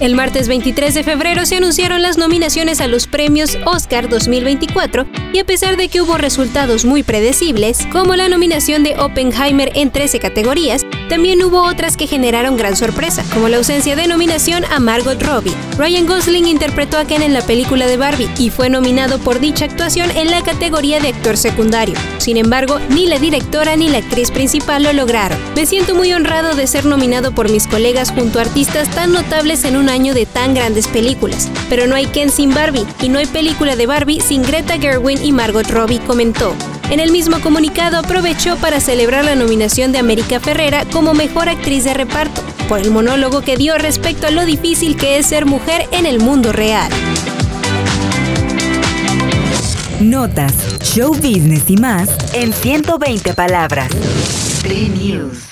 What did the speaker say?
El martes 23 de febrero se anunciaron las nominaciones a los premios Oscar 2024 y a pesar de que hubo resultados muy predecibles, como la nominación de Oppenheimer en 13 categorías, también hubo otras que generaron gran sorpresa, como la ausencia de nominación a Margot Robbie. Ryan Gosling interpretó a Ken en la película de Barbie y fue nominado por dicha actuación en la categoría de actor secundario. Sin embargo, ni la directora ni la actriz principal lo lograron. Me siento muy honrado de ser nominado por mis colegas junto a artistas tan notables en un año de tan grandes películas. Pero no hay Ken sin Barbie y no hay película de Barbie sin Greta Gerwin y Margot Robbie, comentó. En el mismo comunicado aprovechó para celebrar la nominación de América Ferrera como mejor actriz de reparto, por el monólogo que dio respecto a lo difícil que es ser mujer en el mundo real. Notas, show business y más en 120 palabras. News.